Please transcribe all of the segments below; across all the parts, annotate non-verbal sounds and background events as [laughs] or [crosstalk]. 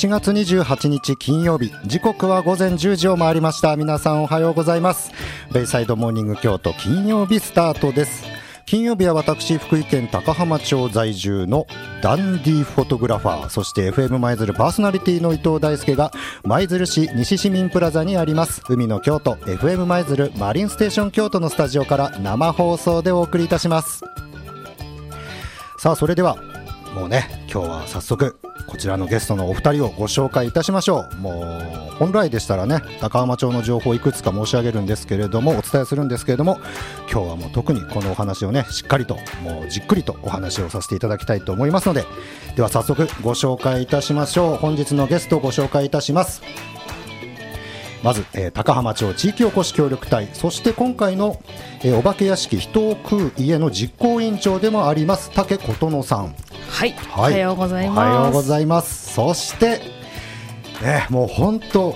1月28日金曜日。時刻は午前10時を回りました。皆さんおはようございます。ベイサイドモーニング京都金曜日スタートです。金曜日は私福井県高浜町在住のダンディフォトグラファー。そして FM 舞鶴パーソナリティの伊藤大輔が舞鶴市西市民プラザにあります。海の京都。FM 舞鶴マリンステーション京都のスタジオから生放送でお送りいたします。さあそれではもうね今日は早速こちらのゲストのお二人をご紹介いたしましょう。もう本来でしたらね高浜町の情報をいくつか申し上げるんですけれどもお伝えするんですけれども今日はもう特にこのお話をねしっかりともうじっくりとお話をさせていただきたいと思いますのででは早速ご紹介いたしましょう。本日のゲストをご紹介いたします。まず、えー、高浜町地域おこし協力隊。そして今回の、えー、お化け屋敷人を食う家の実行委員長でもあります竹琴乃さん。はい、はい、おはようございます。おはようございます。そしてねもう本当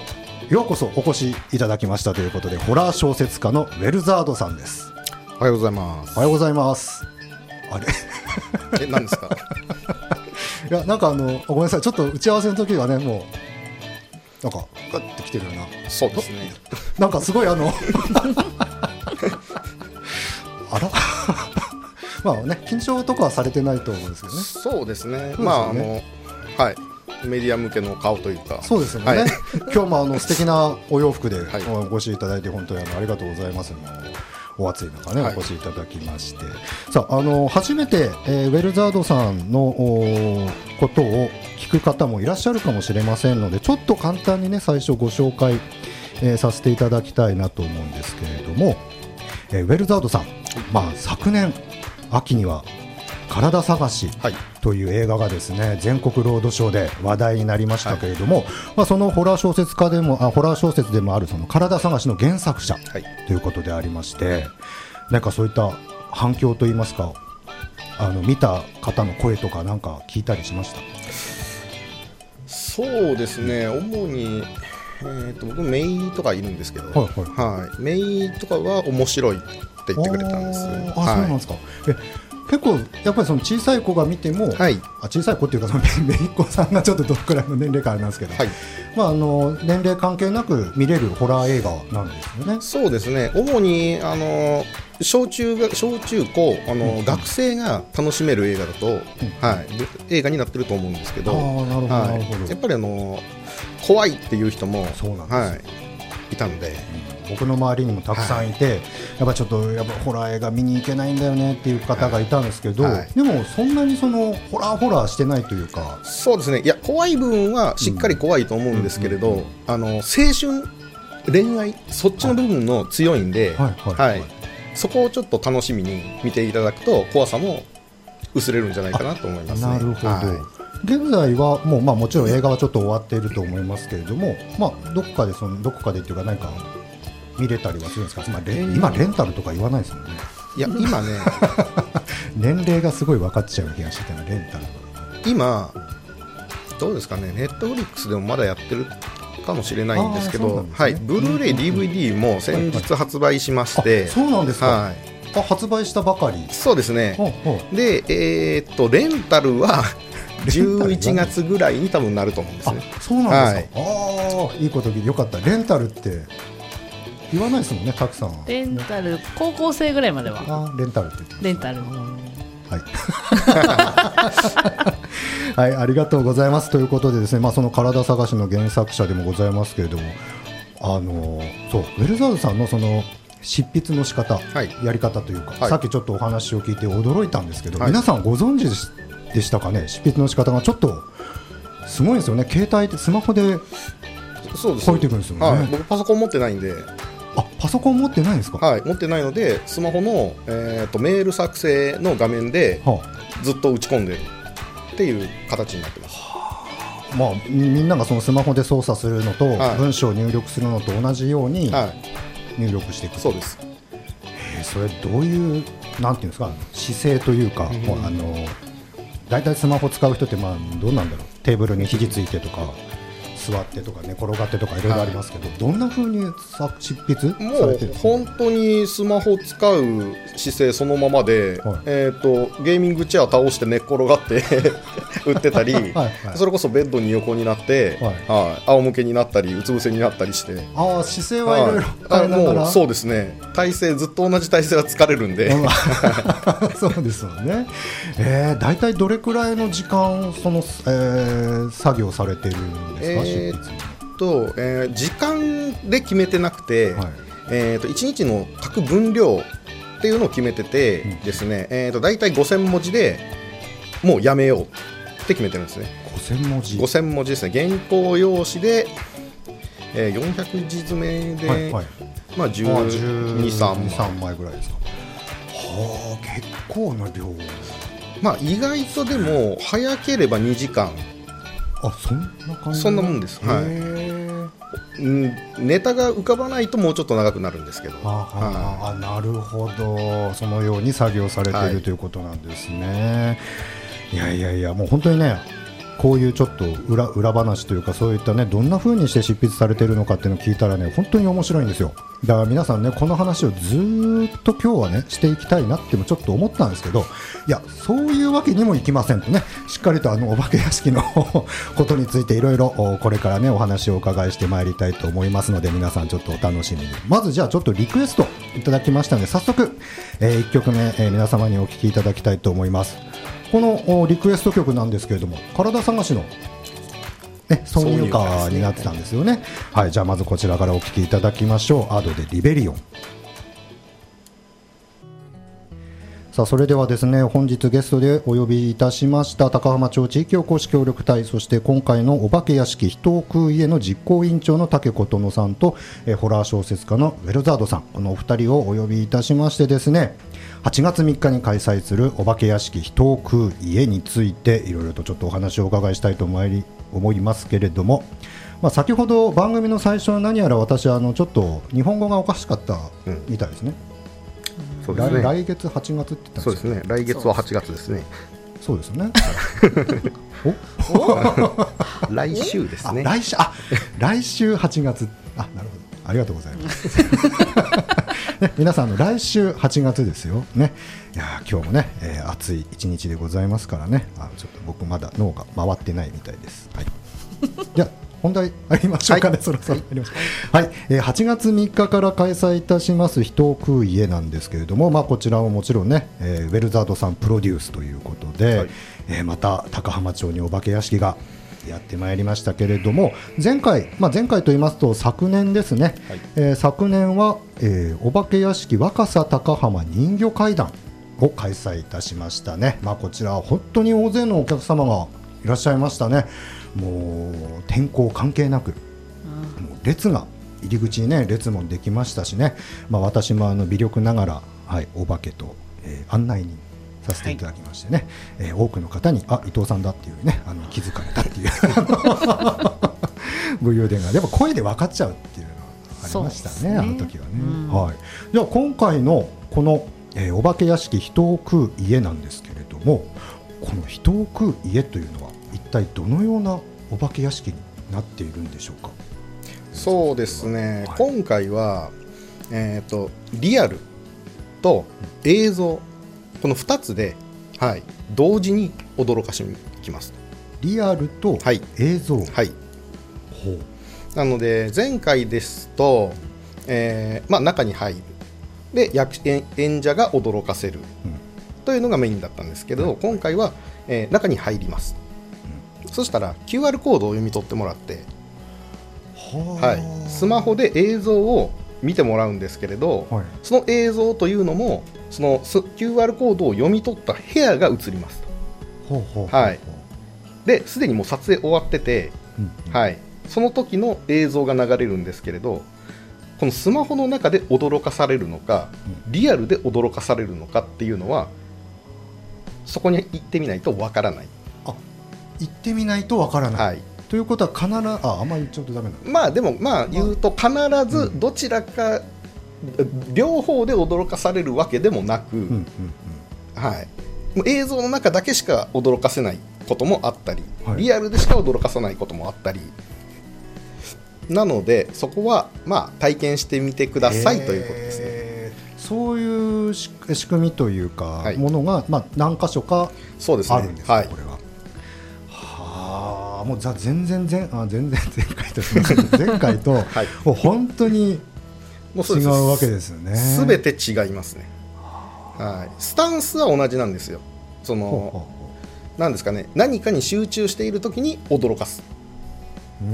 ようこそお越しいただきましたということでホラー小説家のウェルザードさんです。おはようございます。おはようございます。あれ？[laughs] え何ですか？[laughs] いやなんかあのごめんなさい。ちょっと打ち合わせの時はねもうなんかガッてきてるような。そうですね。なんかすごいあの [laughs] あら？まあね緊張とかはされてないと思うんですけどね。そうですね、ね、まああのはい。メディア向けの顔というか。そうですよね、はい、[laughs] 今日もあの素敵なお洋服でお越しいただいて本当にありがとうございます。お暑い中ね、お越しいただきまして、さああの初めて、えー、ウェルザードさんのことを聞く方もいらっしゃるかもしれませんのでちょっと簡単にね最初ご紹介、えー、させていただきたいなと思うんですけれども、えー、ウェルザードさん、まあ、昨年秋には体探しという映画がですね、全国ロードショーで話題になりましたけれども、はい、まあ、そのホラー小説家でもあホラー小説でもあるその体探しの原作者ということでありまして、なんかそういった反響といいますかあの見た方の声とかなんか聞いたりしました？そうですね。主にえーと、僕メイとかいるんですけど、はいはい。はい、メイとかは面白いって言ってくれたんです。あ、はい、そうなんですか。え結構やっぱりその小さい子が見ても、はい、あ小さい子っていうかそのめいっ子さんがちょっとどのくらいの年齢かあれなんですけど、はい、まああの年齢関係なく見れるホラー映画なんですよね。そうですね。主にあの小中が小中高あの、うん、学生が楽しめる映画だと、うん、はい、映画になってると思うんですけど、なるほど、はい、やっぱりあの怖いっていう人もそうなんです、はい、いたので。うん。僕の周りにもたくさんいて、はい、やっぱちょっとやっぱホラー映画見に行けないんだよねっていう方がいたんですけど、はい、でもそんなにそのホラーホラーしてないというか。そうですね。いや怖い部分はしっかり怖いと思うんですけれど、あの青春恋愛そっちの部分の強いんで、はい、はい、そこをちょっと楽しみに見ていただくと怖さも薄れるんじゃないかなと思います、ね、なるほど、現在はもう、まあ、もちろん映画はちょっと終わっていると思いますけれども、まあ、どこかでそのどこかでっていうか何か見れたりはするんですか、まあ、レ今、レンタルとか言わないですもんね。いや今ね。[laughs] 年齢がすごい分かっちゃう気がしてたレンタル今どうですかね？ネットフリックスでもまだやってるかもしれないんですけど、ね、はい、ブルーレイ、DVD も先日発売しまして、そうなんですか、はい、あ発売したばかり。そうですね、で、えー、っとレンタルは11月ぐらいに多分なると思うんですね。そうなんですか。はい、ああいいこと聞いてよかった。レンタルって言わないですもんね、たくさん。レンタル、高校生ぐらいまでは。あレンタルってレンタル。はい。[laughs] はい、ありがとうございますということでですね、まあその体探しの原作者でもございますけれども、あのそうウェルザードさんのその執筆の仕方、はい、やり方というか、はい、さっきちょっとお話を聞いて驚いたんですけど、はい、皆さんご存知でしたかね、執筆の仕方がちょっとすごいですよね、携帯でスマホで書いていくんですよね。僕パソコン持ってないんで。あパソコン持ってないんですか？はい。持ってないのでスマホの、えーと、メール作成の画面でずっと打ち込んでるっていう形になってます、はあ、まあ、みんながそのスマホで操作するのと、はい、文章を入力するのと同じように入力していく、はい、そうです。えー、それどういうなんていうんですか姿勢というか、うん、あの大体スマホ使う人ってまあどうなんだろう。テーブルに肘ついてとか。座ってとかね転がってとかいろいろありますけど、はい、どんなふうに執筆もう本当にスマホ使う姿勢そのままで、はい、えーと、ゲーミングチェア倒して寝っ転がって [laughs] 売ってたりはい、それこそベッドに横になって、はい。仰向けになったりうつ伏せになったりして。ああ姿勢はいろいろ変えながら、そうですね。体勢ずっと同じ体勢は疲れるんで。[laughs] そうですよね、えー、大体どれくらいの時間その、えー、作業されてるんですか、えー、と、えー、時間で決めてなくて、はい、えーと、1日の書く分量っていうのを決めててですね、うん、えーと、大体5000文字でもうやめようって決めてるんですね。5000文字。5000文字ですね。原稿用紙で、えー、400字詰めで、はいはい、まあ12、3枚。ぐらいですか。はあ結構な量。まあ意外とでも早ければ2時間あそんな感じそんなもんです。はい。ネタが浮かばないともうちょっと長くなるんですけど。あ、なるほど。そのように作業されている、はい、ということなんですね。いやいやいやもう本当にねこういうちょっと裏裏話というかそういったねどんな風にして執筆されているのかっていうのを聞いたらね本当に面白いんですよ。だから皆さんねこの話をずっと今日はねしていきたいなってもちょっと思ったんですけどいやそういうわけにもいきませんとねしっかりとあのお化け屋敷のことについていろいろこれからねお話をお伺いしてまいりたいと思いますので皆さんちょっとお楽しみに。まずじゃあちょっとリクエストいただきましたので早速、えー、1曲目、えー、皆様にお聴きいただきたいと思います。このリクエスト曲なんですけれども体探しのね、挿入歌になってたんですよね。はい、じゃあまずこちらからお聴きいただきましょう。アドでリベリオン。さあそれではですね本日ゲストでお呼びいたしました高浜町地域おこし協力隊そして今回のお化け屋敷人を食う家の実行委員長の竹子殿さんとえホラー小説家のウェルザードさんこのお二人をお呼びいたしましてですね8月3日に開催するお化け屋敷人を食う家についていろいろとちょっとお話をお伺いしたいと思い思いますけれども、まあ、先ほど番組の最初は何やら私あのちょっと日本語がおかしかったみたいですね。うん、そうですね来月8月って言ったんですそうですね来月は8月ですね。そうですよね。[laughs] 来週ですね。来週あ来週8月あなるほどありがとうございます。[laughs] ね、[laughs] 皆さんの来週8月ですよ。ね、いや今日もね、えー、暑い一日でございますからね。あちょっと僕まだ脳が回ってないみたいです。はい。[laughs] じゃ本題ありましょうかね、はい、そろそろありましょう。はい、えー、8月3日から開催いたします人を食う家なんですけれども、まあこちらはもちろんね、えー、ウェルザードさんプロデュースということで、はい、えー、また高浜町にお化け屋敷がやってまいりましたけれども前回、まあ、前回と言いますと昨年ですね、はい、えー、昨年は、えー、お化け屋敷若狭高浜人魚会談を開催いたしましたね、まあ、こちらは本当に大勢のお客様がいらっしゃいましたね。もう天候関係なく、もう列が入り口にね列もできましたしね、まあ、私もあの微力ながら、はい、お化けと、えー、案内人させていただきましてね、はい、えー、多くの方にあ伊藤さんだっていうねあの気づかれたっていう。武勇伝がでも声で分かっちゃうっていうのがありましたね、ね、あの時はね。うん、はい、じゃあ今回のこの、えー、お化け屋敷人を食う家なんですけれどもこの人を食う家というのは一体どのようなお化け屋敷になっているんでしょうか？そうですね、はい、今回は、えーとリアルと映像この2つで、はい、同時に驚かしにきます。リアルと映像、はい、はい、なので前回ですと、えーまあ、中に入る。で役演者が驚かせる、うん、というのがメインだったんですけど、うん、今回は、えー、中に入ります、うん、そしたら QR コードを読み取ってもらって、はい、スマホで映像を見てもらうんですけれど、はい、その映像というのもその QR コードを読み取った部屋が映ります。はい、ですでにもう撮影終わってて、うんうん、はい、その時の映像が流れるんですけれどこのスマホの中で驚かされるのか、うん、リアルで驚かされるのかっていうのはそこに行ってみないとわからない。あ行ってみないとわからない、はい、ということは必ずああんまり言っちゃうとダメなまあでもまあ。言うと必ずどちらか両方で驚かされるわけでもなく、はい、映像の中だけしか驚かせないこともあったり、はい、リアルでしか驚かさないこともあったり。なのでそこはまあ体験してみてくださいということですね。そういう仕組みというか、はい、ものが、まあ、何箇所かそうです、ね、あるんですか、はい、これは。はあもうじゃ全然前あ全然前回と前回と、[laughs] はい、もう本当に違うわけですよね。すべて違いますね。はい、スタンスは同じなんですよ。そのなんですかね。何かに集中している時に驚かす。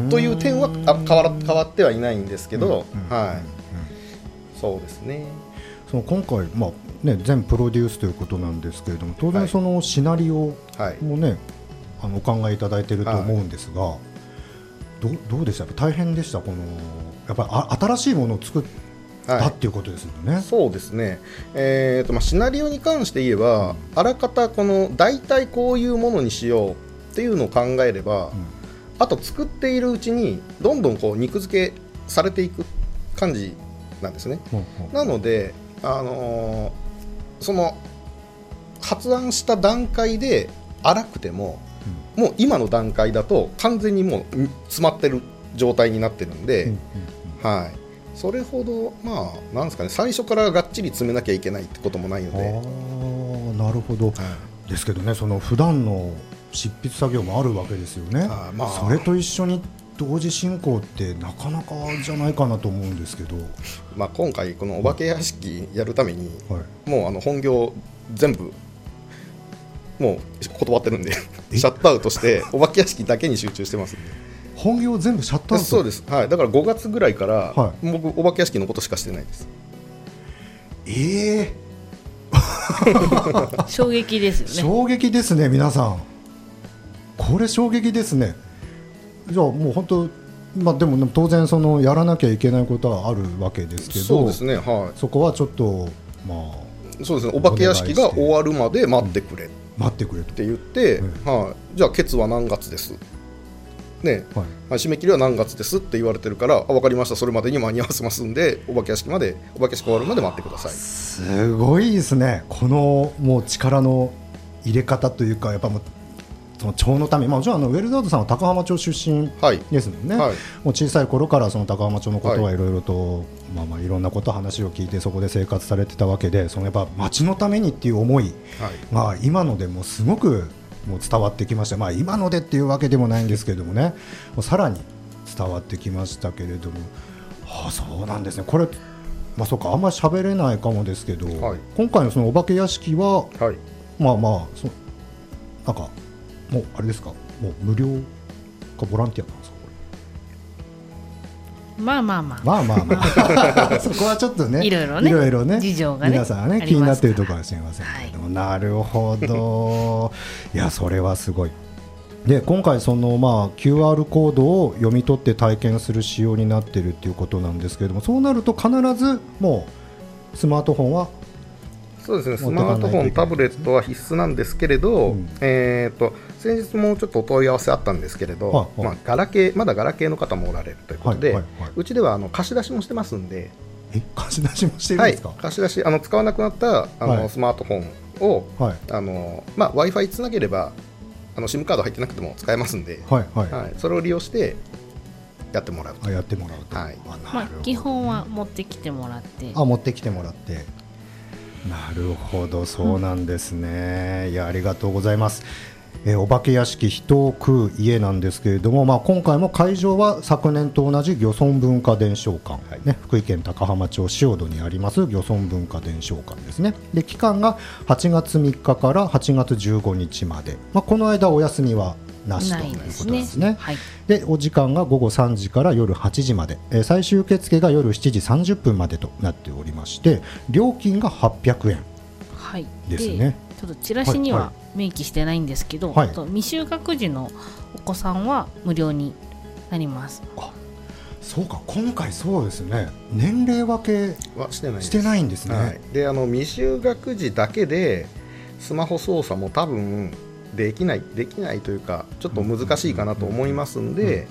という点はあ変わら変わってはいないんですけど、はい、そうですね。その今回、まあね、全プロデュースということなんですけれども当然そのシナリオもね、はい、あのお考えいただいていると思うんですが、はい、どどうでした？大変でした？このやっぱり新しいものを作ったっていうことですよね。そうですね、えーとまあ、シナリオに関して言えば、うん、あらかたこの大体こういうものにしようっていうのを考えれば、うん、あと作っているうちにどんどんこう肉付けされていく感じなんですね。なのであのー、その発案した段階で荒くても、うん、もう今の段階だと完全にもう詰まってる状態になってるんで、うんうん、はい、それほどまあなんですかね最初からがっちり詰めなきゃいけないってこともないので。あなるほど、はい、ですけどねその普段の執筆作業もあるわけですよね、まあ、それと一緒に同時進行ってなかなかじゃないかなと思うんですけど、まあ、今回このお化け屋敷やるために、はい、もうあの本業全部もう断ってるんでシャットアウトしてお化け屋敷だけに集中してますんで本業全部シャットアウト？そうです、はい、だから5月ぐらいから、はい、僕お化け屋敷のことしかしてないです。ええ。ー、[laughs] 衝撃ですよね。衝撃ですね皆さん。これ衝撃ですね。じゃあもう本当まあでも当然そのやらなきゃいけないことはあるわけですけどそうですねはい。そこはちょっとまあそうですね。お化け屋敷が終わるまで待ってくれ、うん、待ってくれって言って、うん、はい、じゃあケツは何月です？ね、はい、締め切りは何月ですって言われてるから分かりました。それまでに間に合わせますんでお化け屋敷までお化け屋敷終わるまで待ってください。すごいですね。このもう力の入れ方というかやっぱもうその町のため、まあ、もちろんあのウェルザードさんは高浜町出身ですもんね、はい。はい、もう小さい頃からその高浜町のことはい。ろいろと、はいまあ、まあいろんなこと話を聞いてそこで生活されてたわけでそのやっぱ町のためにっていう思い。が今のでもすごくもう伝わってきました、まあ、今のでっていうわけでもないんですけれどもね。もうさらに伝わってきましたけれども、はあ、そうなんですね。これまあ、そうかあんまり喋れないかもですけど、今回のそのお化け屋敷は、まあまあそなんかもうあれですか？もう無料かボランティアか？まあまあまあ。まあまあまあ。[laughs] そこはちょっとねいろいろねいろいろね事情がね皆さんね気になっているところかもしれませんけれども、はい、なるほど。いやそれはすごい。で今回そのまあ QR コードを読み取って体験する仕様になっているということなんですけれどもそうなると必ずもうスマートフォンはそうですね。スマートフォン、タブレットは必須なんですけれど、うん、えーと、先日もちょっとお問い合わせあったんですけれど、はいはい、まあ、ガラケーまだガラケーの方もおられるということで、はいはいはい、うちではあの貸し出しもしてますんで、え？貸し出しもしてるんですか、はい、貸し出しあの使わなくなったあの、はい、スマートフォンを、はい。あのまあ、w i f i つなげればあの SIM カード入ってなくても使えますんで、はいはい。はい、それを利用してやってもらうあやってもらうと、はい。まあ、基本は持ってきてもらって。あ持ってきてもらって。なるほど。そうなんですね、うん、いやありがとうございますえー、お化け屋敷人を食う家なんですけれども、まあ、今回も会場は昨年と同じ漁村文化伝承館、はい、ね、福井県高浜町塩戸にあります漁村文化伝承館ですね。で期間が8月3日から8月15日まで、まあ、この間お休みはなしということですね。で、ね。はい、お時間が午後3時から夜8時まで、えー、最終受付が夜7時30分までとなっておりまして料金が800円ですね。はい、ちょっとチラシには明記してないんですけど、はい、と未就学児のお子さんは無料になります。あそうか今回そうですね年齢分けはしてないしてないんですね。はい、であの未就学児だけでスマホ操作も多分できないできないというかちょっと難しいかなと思いますんで。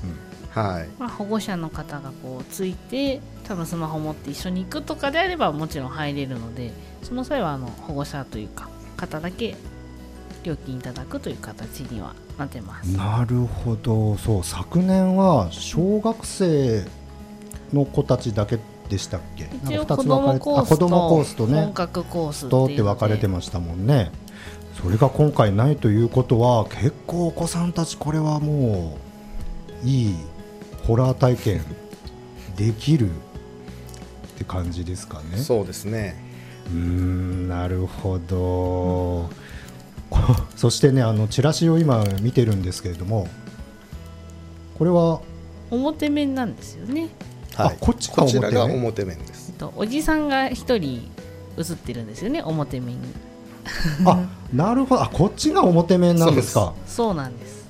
はいまあ、保護者の方がこうついて多分スマホ持って一緒に行くとかであればもちろん入れるのでその際はあの保護者というか方だけ料金いただくという形にはなってます。なるほど。そう昨年は小学生の子たちだけでしたっけ？一応子どもコースとね。本格コースとって分かれてましたもんね。それが今回ないということは結構お子さんたちこれはもういいホラー体験できるって感じですかね。そうですね。うんなるほど、うん、[laughs] そしてねあのチラシを今見てるんですけれどもこれは表面なんですよね。はい、こっちこちらが表面？です。おじさんが一人映ってるんですよね表面に。あなるほど。あこっちが表面なんですか？そうなんです。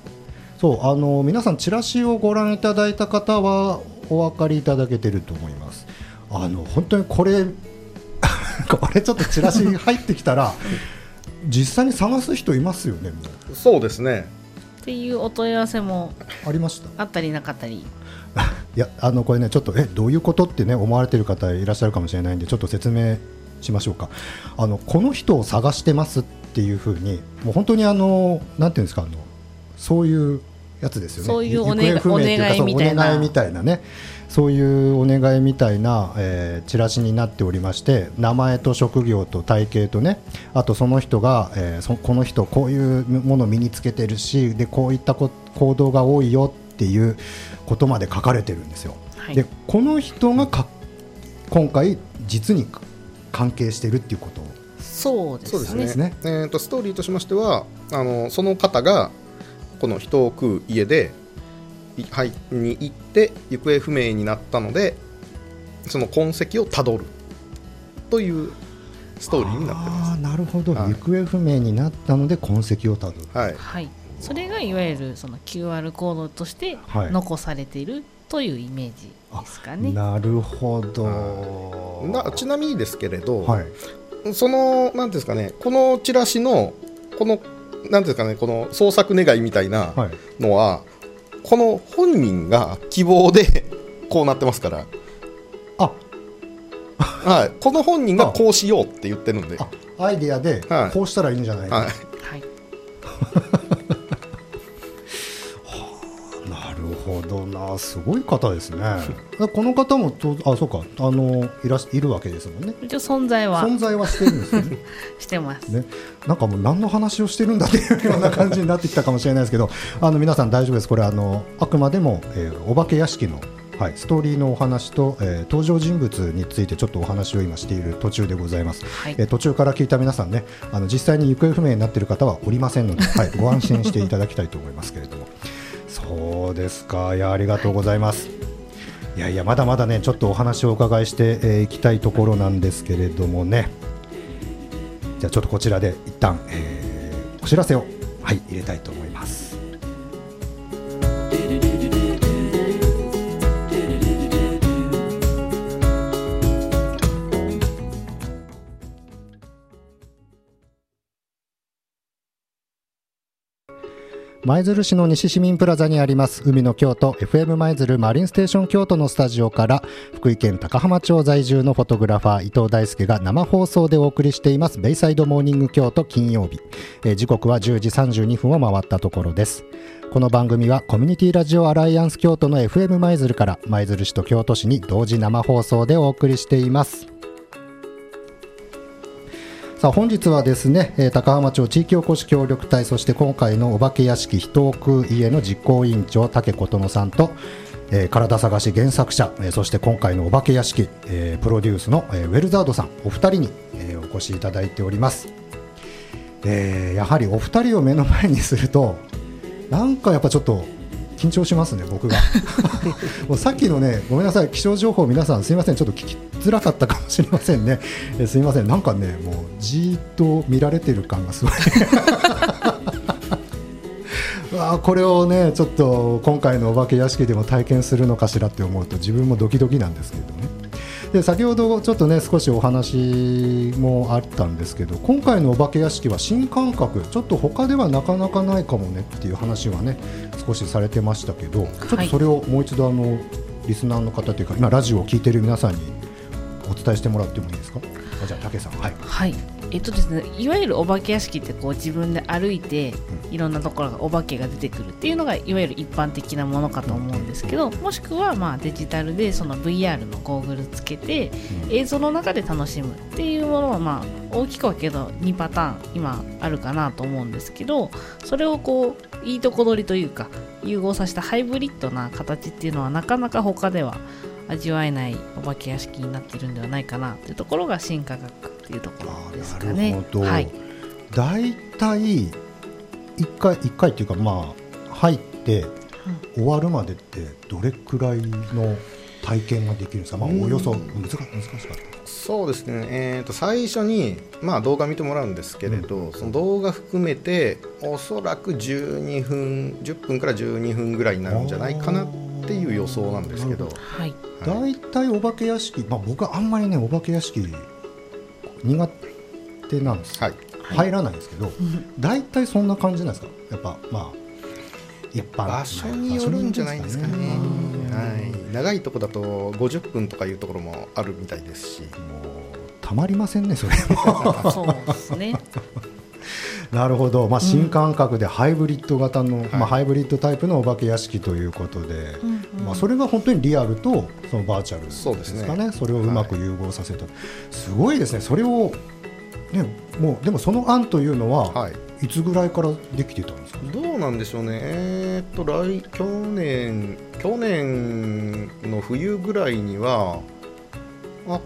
そうあの皆さんチラシをご覧いただいた方はお分かりいただけてると思います。あの本当にこれ [laughs] これちょっとチラシ入ってきたら実際に探す人いますよねそうですね。っていうお問い合わせもありました？あったりなかったり。[laughs] いやあのこれねちょっとえどういうことってね思われてる方いらっしゃるかもしれないんでちょっと説明しましょうか。あのこの人を探してますっていうふうにもう本当にあのなんていうんですかあのそういうやつですよね。そういうお願いお願いみたいな。お願いみたいなねそういうお願いみたいな、えー、チラシになっておりまして名前と職業と体型とねあとその人が、えー、そこの人こういうものを身につけてるしでこういった行動が多いよっていうことまで書かれてるんですよ。はい、でこの人がか今回実に関係しているっていうことそうですね。えーと、ストーリーとしましてはあのその方がこの人を食う家ではいに行って行方不明になったのでその痕跡をたどるというストーリーになってます。なるほど、はい、行方不明になったので痕跡をたどる。はい、はい。それがいわゆるその QR コードとして残されているというイメージですかね。なるほど。なちなみにですけれど、はい、そのなんですかねこのチラシのこのなんですかねこの創作願いみたいなのは、はい、この本人が希望で [laughs] こうなってますから。あ。[laughs] はい、この本人がこうしようって言ってるんで。アイディアでこうしたらいいんじゃないか、はい、[laughs] どなすごい方ですね。[laughs] この方もとあそうか。あのいらいるわけですもんね。一応存在は。存在はしてるんですよね。[laughs] してます、ね、なんかもう何の話をしてるんだっていうような感じになってきたかもしれないですけど [laughs] あの皆さん大丈夫です。これあのあくまでも、えー、お化け屋敷のはい、ストーリーのお話と、えー、登場人物についてちょっとお話を今している途中でございます、はい、えー、途中から聞いた皆さんねあの実際に行方不明になっている方はおりませんので、はい、ご安心していただきたいと思いますけれどもそうですか。いやありがとうございます、いやいやまだまだねちょっとお話をお伺いしてい、えー、きたいところなんですけれどもね。じゃあちょっとこちらで一旦、えー、お知らせを。はい入れたいと思います。舞鶴市の西市民プラザにあります海の京都 FM 舞鶴マリンステーション京都のスタジオから福井県高浜町在住のフォトグラファー伊藤大輔が生放送でお送りしていますベイサイドモーニング京都金曜日、えー、時刻は10時32分を回ったところです。この番組はコミュニティラジオアライアンス京都の FM 舞鶴から舞鶴市と京都市に同時生放送でお送りしています。さあ本日はですね、え高浜町地域おこし協力隊そして今回のお化け屋敷人を食う家の実行委員長竹琴乃さんと、えー、体探し原作者、えー、そして今回のお化け屋敷、えー、プロデュースの、えー、ウェルザードさんお二人に、えー、お越しいただいております、えー、やはりお二人を目の前にするとなんかやっぱちょっと緊張しますね、僕が。[laughs] もうさっきのね、ごめんなさい、気象情報、皆さん、すみません、ちょっと聞きづらかったかもしれませんね、えすみません、なんかね、もうじーっと見られてる感がすごい。[laughs] あこれをねちょっと今回のお化け屋敷でも体験するのかしらって思うと自分もドキドキなんですけどねで先ほどちょっとね少しお話もあったんですけど今回のお化け屋敷は新感覚。ちょっと他ではなかなかないかもねっていう話はね少しされてましたけどちょっとそれをもう一度あの、リスナーの方というか今ラジオを聞いている皆さんにお伝えしてもらってもいいですか？じゃあ武さん。はい、はいえっとですね、いわゆるお化け屋敷ってこう自分で歩いていろんなところがお化けが出てくるっていうのがいわゆる一般的なものかと思うんですけどもしくはまあデジタルでその VR のゴーグルつけて映像の中で楽しむっていうものはまあ大きく分けると2パターン今あるかなと思うんですけどそれをこういいとこ取りというか融合させたハイブリッドな形っていうのはなかなか他では味わえないお化け屋敷になっているんではないかなというところが新科学っていうところですかね。なるほど、はい、大体一回一回っていうかまあ入って終わるまでってどれくらいの体験ができるんですか、まあ、およそ難難しかった。そうですね、えー、と最初に、まあ、動画見てもらうんですけれど、うん、その動画含めておそらく12分10分から12分ぐらいになるんじゃないかなっていう予想なんですけど、はい、大体お化け屋敷、まあ、僕はあんまりねお化け屋敷苦手なんです、はい、入らないんですけど、大体そんな感じなんですか？やっぱまあ一般。場所によるんじゃないですかね、はい、長いとこだと50分とかいうところもあるみたいですし。もうたまりませんねそれ [laughs] そうですねなるほど、まあ、新感覚でハイブリッド型の、うん、まあ、ハイブリッドタイプのお化け屋敷ということで、まあ、それが本当にリアルとそのバーチャルですかね、ね、それをうまく融合させた、はい、すごいですね、それを、ね、もうでもその案というのは、はい、いつぐらいからできてたんですか？どうなんでしょうね、えー、っと来去年去年の冬ぐらいにはあ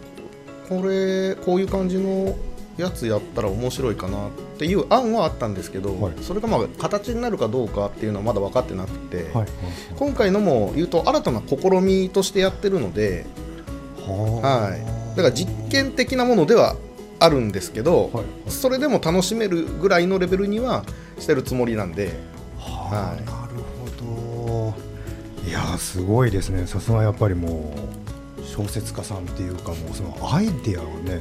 これこういう感じのやつやったら面白いかな。っていう案はあったんですけど、はい、それがまあ形になるかどうかっていうのはまだ分かってなくて、はい。はい、今回のも言うと新たな試みとしてやってるので、はい、だから実験的なものではあるんですけど、はい、それでも楽しめるぐらいのレベルにはしてるつもりなんで。はい、なるほど。いやすごいですね。さすがやっぱりもう小説家さんっていうかもうそのアイデアをね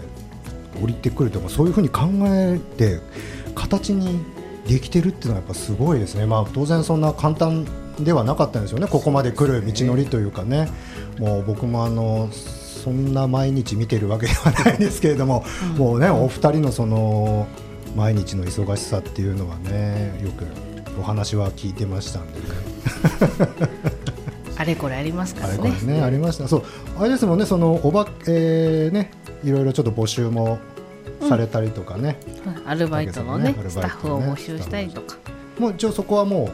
降りてくるとかそういうふうに考えて形にできてるっていうのはやっぱすごいですね、まあ、当然そんな簡単ではなかったんですよねここまで来る道のりというかね、もう僕もあのそんな毎日見てるわけではないですけれども、うん、もうねお二人のその毎日の忙しさっていうのはねよくお話は聞いてましたんでね。[laughs] あれこれありますからね。あれこれねありました。そうあれですもんねそのおば、えー、ねいろいろちょっと募集もされたりとかね、うん、アルバイトのね、ね、スタッフを募集したりとか。もう一応そこはも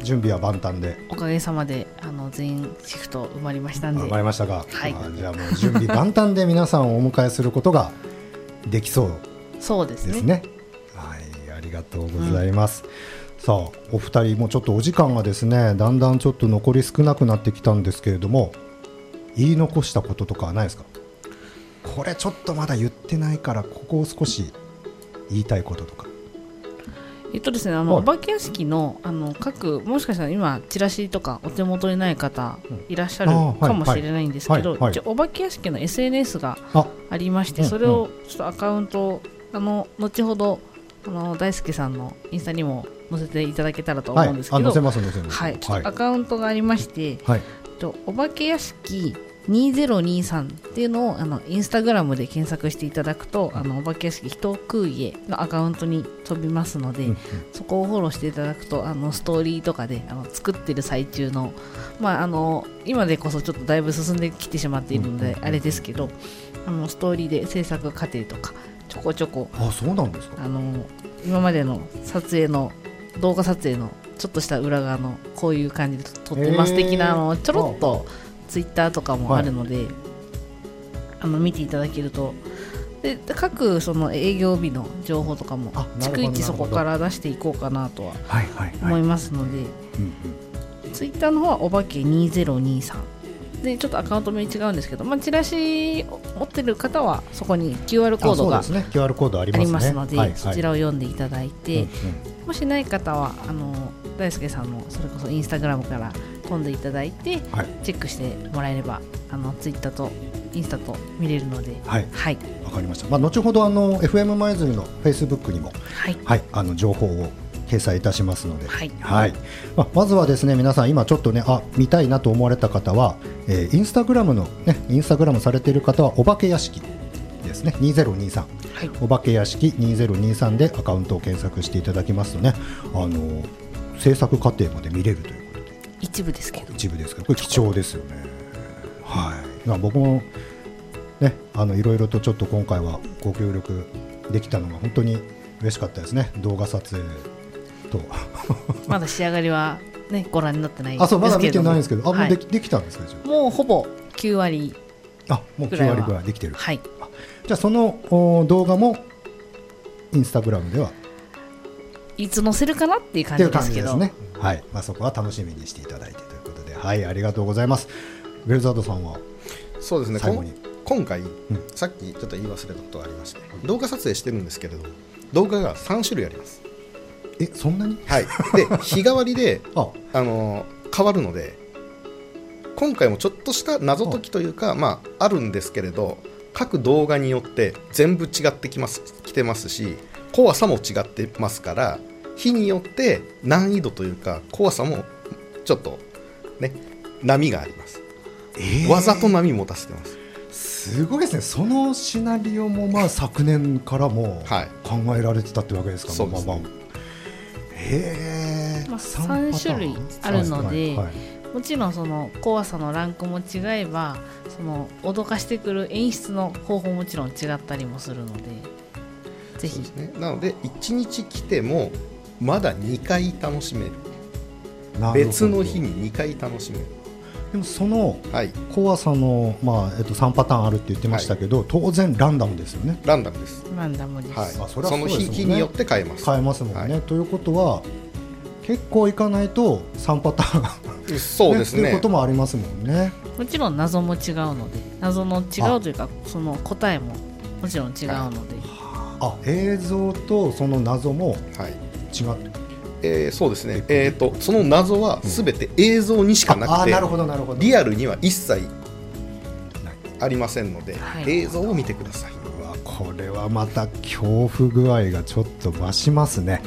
う準備は万端で。おかげさまであの全員シフト埋まりましたんで。埋まりましたが、はい、じゃあもう準備万端で皆さんをお迎えすることができそうそうですね、ね、はいありがとうございます、うん、さあお二人もちょっとお時間がですねだんだんちょっと残り少なくなってきたんですけれども言い残したこととかはないですか？これちょっとまだ言ってないからここを少し言いたいこととか。えっとですね、あのお化け屋敷のあの各もしかしたら今チラシとかお手元にない方いらっしゃるかもしれないんですけど、お化け屋敷の SNS があ。りまして、それをちょっとアカウントあの後ほどあの大輔さんのインスタにも載せていただけたらと思うんですけど、はい、アカウントがありまして、はい、とお化け屋敷2023っていうのをあのインスタグラムで検索していただくとあのお化け屋敷人食う家のアカウントに飛びますので、うん。うん、そこをフォローしていただくとあのストーリーとかであの作ってる最中の,、まあ、あの今でこそちょっとだいぶ進んできてしまっているので、あれですけどあのストーリーで制作過程とかちょこちょこあそうなんですか。あの今までの撮影の動画撮影のちょっとした裏側のこういう感じで撮ってます的なのをちょろっと。ツイッターとかもあるので、はい、あの見ていただけると。で各その営業日の情報とかも逐一そこから出していこうかなとは思いますので、ツイッターの方はお化け2023でちょっとアカウント名違うんですけど、まあ、チラシ持ってる方はそこに QR コードが、ね、QR コードありますので、はいはい、そちらを読んでいただいて、うんうん、もしない方はあの大輔さんのそれこそインスタグラムから飛んでいただいて、はい、チェックしてもらえればあのツイッターとインスタと見れるのではい。はい。わかりました、まあ、後ほどあの FM 舞鶴のフェイスブックにも、はい、はい、あの情報を掲載いたしますので、はい、はい、まあ、まずはですね皆さん今ちょっとねあ見たいなと思われた方は、えー、インスタグラムのねインスタグラムされている方はお化け屋敷ですね。2023、はい、お化け屋敷2023でアカウントを検索していただきますとねあの制作過程まで見れるという一部ですけど。一部ですけどこれ貴重ですよね。はい。まあ僕もねあのいろいろとちょっと今回はご協力できたのが本当に嬉しかったですね。動画撮影と。[laughs] まだ仕上がりはねご覧になってないあそうまだ見てないんですけど。あ、もうできできたんですかもうほぼ9割あもう9割ぐらいできてる。はい。じゃあその動画もインスタグラムではいつ載せるかなっていう感じですけど。ね。はい。まあそこは楽しみにしていただいてということで。はいありがとうございます。ウェルザードさんは？そうですね。最後に。今回、うん、さっきちょっと言い忘れたことがありまして、動画撮影してるんですけれど動画が3種類あります。えそんなに？はい。で日替わりで [laughs] あ。の変わるので今回もちょっとした謎解きというかまああるんですけれど各動画によって全部違ってきますきてますし怖さも違ってますから日によって難易度というか怖さもちょっとね波があります、えー、技と波も出してます。すごいですね。そのシナリオもまあ昨年からも考えられてたってわけですか、はい、まあまあ。へえ、まあ、3種類あるので、はい、もちろんその怖さのランクも違えばその脅かしてくる演出の方法もちろん違ったりもするのでぜひ、ね、なので1日来てもまだ2回楽しめる。別の日に2回楽しめる。でもその怖さの、まあえっと、3パターンあるって言ってましたけど、はい、当然ランダムですよね。ランダムです。ランダムです、はい、まあ、それはそ、ね、の日によって変えます。変えますもんね、はい、ということは結構いかないと3パターンそうですね。ということもありますもんね。もちろん謎も違うので。謎の違うというかその答えももちろん違うので、あ映像とその謎も違って、えー、そうですね、えーと、その謎はすべて映像にしかなくて、うん、リアルには一切ありませんので、はい、映像を見てください。これはまた恐怖具合がちょっと増しますね、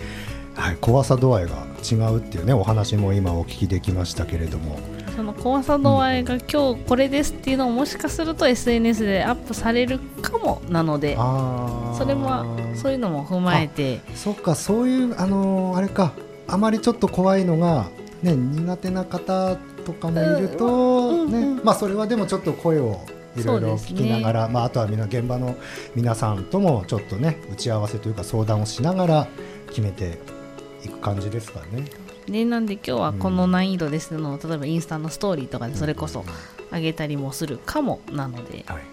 はい、怖さ度合いが違うっていうねお話も今お聞きできましたけれどもその怖さ度合いが今日これですっていうのをもしかすると SNS でアップされるかもなのでそれもそういうのも踏まえて。そっかそういうあのー、あれか。あまりちょっと怖いのが、ね、苦手な方とかもいると、ね。まあ、それはでもちょっと声をいろいろ聞きながら、ね、まあ、あとはみな現場の皆さんともちょっとね打ち合わせというか相談をしながら決めていく感じですかね。ね、なんで今日はこの難易度ですの、うん、例えばインスタのストーリーとかでそれこそ上げたりもするかもなので、はい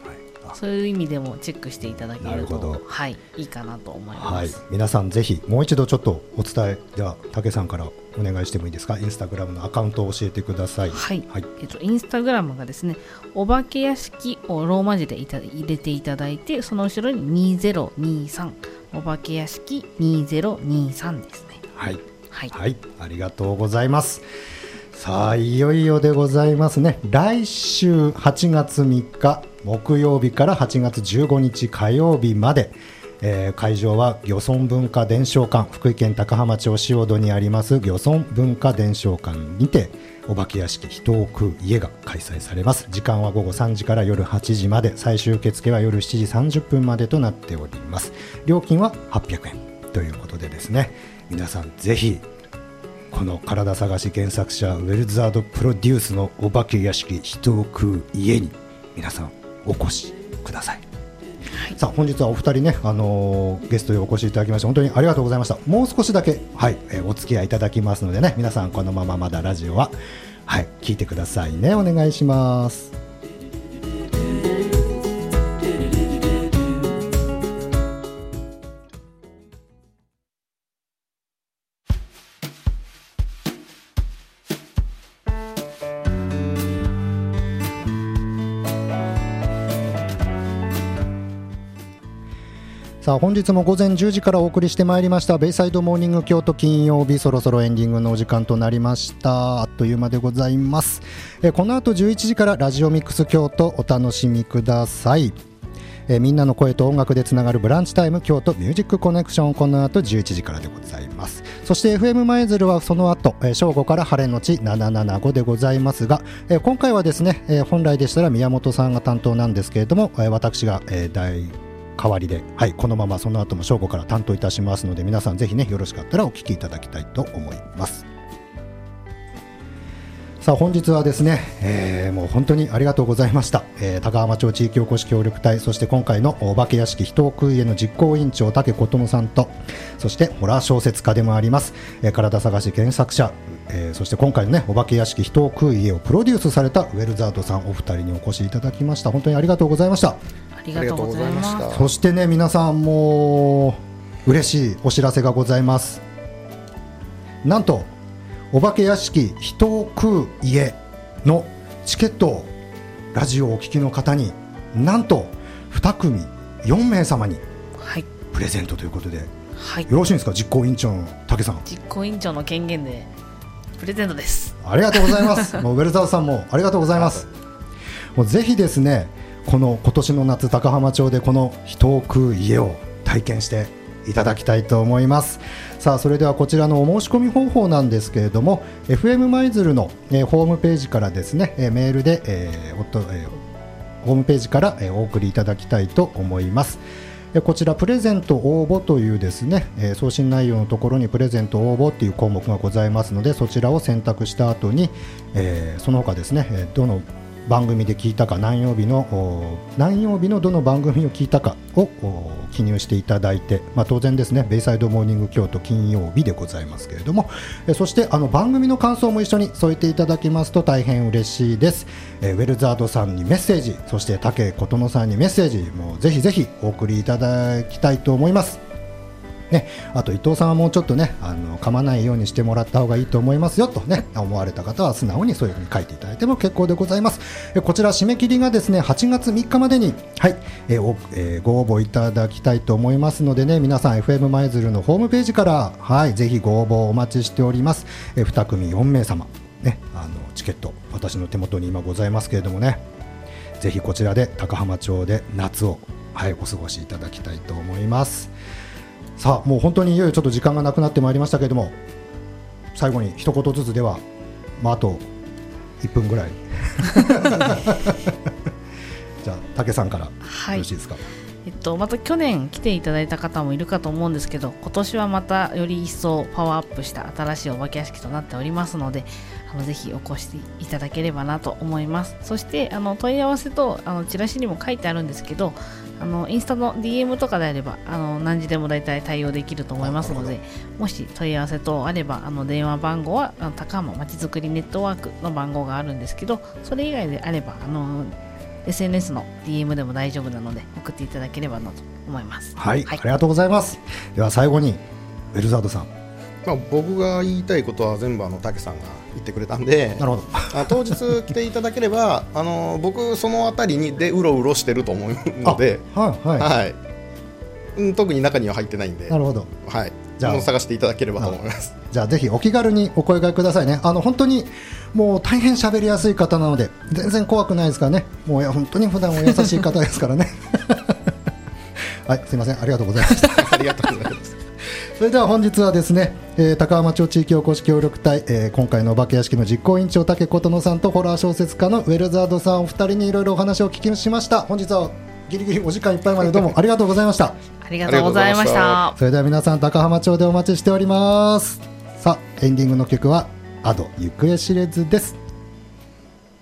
そういう意味でもチェックしていただけるとはい、いいかなと思います、はい、皆さんぜひもう一度ちょっとお伝えでは武さんからお願いしてもいいですか？インスタグラムのアカウントを教えてください。はい、はい、えっと、インスタグラムがですねお化け屋敷をローマ字でいた入れていただいてその後ろに2023お化け屋敷2023ですね。はい、はい、はい、ありがとうございます。さあいよいよでございますね。来週8月3日木曜日から8月15日火曜日まで、えー、会場は漁村文化伝承館福井県高浜町塩戸にあります漁村文化伝承館にてお化け屋敷人を食う家が開催されます。時間は午後3時から夜8時まで最終受付は夜7時30分までとなっております。料金は800円ということでですね。皆さんぜひこの体探し原作者ウェルザードプロデュースのお化け屋敷人を食う家に皆さんお越しください、はい、さあ本日はお二人ね、あのー、ゲストでお越しいただきまして本当にありがとうございました。もう少しだけ、はいえー、お付き合いいただきますのでね皆さんこのまままだラジオははい聞いてくださいね。お願いしますさあ本日も午前10時からお送りしてまいりましたベイサイドモーニング京都金曜日そろそろエンディングのお時間となりました。あっという間でございます。えこの後11時からラジオミックス京都お楽しみください。えみんなの声と音楽でつながるブランチタイム京都ミュージックコネクション。この後11時からでございます。そして FM 舞鶴はその後、え正午から晴れのち775でございますが、え今回はですね、え本来でしたら宮本さんが担当なんですけれども、え私が、え第代代わりで、はい、このままその後も正午から担当いたしますので皆さんぜひねよろしかったらお聞きいただきたいと思います。さあ本日はですね、えー、もう本当にありがとうございました、えー、高浜町地域おこし協力隊そして今回のお化け屋敷人を食いへの実行委員長竹琴乃さんとそしてホラー小説家でもあります、えー、体探し原作者、えー、そして今回のねお化け屋敷人を食う家をプロデュースされたウェルザードさんお二人にお越しいただきました。本当にありがとうございました。ありがとうございましたそしてね皆さんも嬉しいお知らせがございます。なんとお化け屋敷人を食う家のチケットをラジオをお聞きの方になんと2組4名様にプレゼントということで、はい、よろしいですか？実行委員長の武さん。実行委員長の権限でプレゼントです。ありがとうございます。もうウェルザーさんもありがとうございます。[laughs] もうぜひですねこの今年の夏高浜町でこの人を食う家を体験していただきたいと思います。さあそれではこちらのお申し込み方法なんですけれども FM 舞鶴の、えー、ホームページからですね、えー、メールで、えーおとえー、ホームページから、えー、お送りいただきたいと思います。こちらプレゼント応募というですね、えー、送信内容のところにプレゼント応募っていう項目がございますのでそちらを選択した後に、えー、その他ですねどの番組で聞いたか何曜日の何曜日のどの番組を聞いたかを記入していただいて、まあ、当然ですねベイサイドモーニング京都金曜日でございますけれどもえそしてあの番組の感想も一緒に添えていただきますと大変嬉しいです。えウェルザードさんにメッセージそして武琴乃さんにメッセージもうぜひぜひお送りいただきたいと思います。ね、あと伊藤さんはもうちょっとねあの噛まないようにしてもらった方がいいと思いますよとね思われた方は素直にそういうふうに書いていただいても結構でございます。えこちら締め切りがですね8月3日までに、はい。えーえー、ご応募いただきたいと思いますのでね皆さん FM 舞鶴のホームページからはいぜひご応募お待ちしております。え2組4名様ねあのチケット私の手元に今ございますけれどもね。ぜひこちらで高浜町で夏をはいお過ごしいただきたいと思います。さあもう本当にいよいよちょっと時間がなくなってまいりましたけれども最後に一言ずつでは、まあ、あと1分ぐらい。[laughs] じゃあ武さんからよろしいですか、はいえっと、また去年来ていただいた方もいるかと思うんですけど今年はまたより一層パワーアップした新しいお化け屋敷となっておりますのであのぜひお越しいただければなと思います。そしてあの問い合わせとあのチラシにも書いてあるんですけどあのインスタの DM とかであればあの何時でも大体対応できると思いますのでもし問い合わせ等あればあの電話番号はあの高浜まちづくりネットワークの番号があるんですけどそれ以外であればあの SNS の DM でも大丈夫なので送っていただければなと思います、はい、はい、ありがとうございます。では最後にウェルザードさんまあ、僕が言いたいことは全部あの武さんが言ってくれたんでなるほど。あ当日来ていただければ [laughs] あの僕その辺りにでうろうろしてると思うので、はい、はい。はい。うん、特に中には入ってないんでなるほど、はい、じゃあ探していただければと思います。じゃあぜひお気軽にお声掛けくださいね。あの本当にもう大変喋りやすい方なので全然怖くないですからね。もう本当に普段お優しい方ですからね。[laughs] はいすいません。ありがとうございました。[laughs] ありがとうございますそれでは本日はですね、えー、高浜町地域おこし協力隊、えー、今回のお化け屋敷の実行委員長竹琴乃さんとホラー小説家のウェルザードさんお二人にいろいろお話をお聞きしました。本日はギリギリお時間いっぱいまでどうもありがとうございました。ありがとうございました。それでは皆さん高浜町でお待ちしております。さあエンディングの曲はアド行方知れずです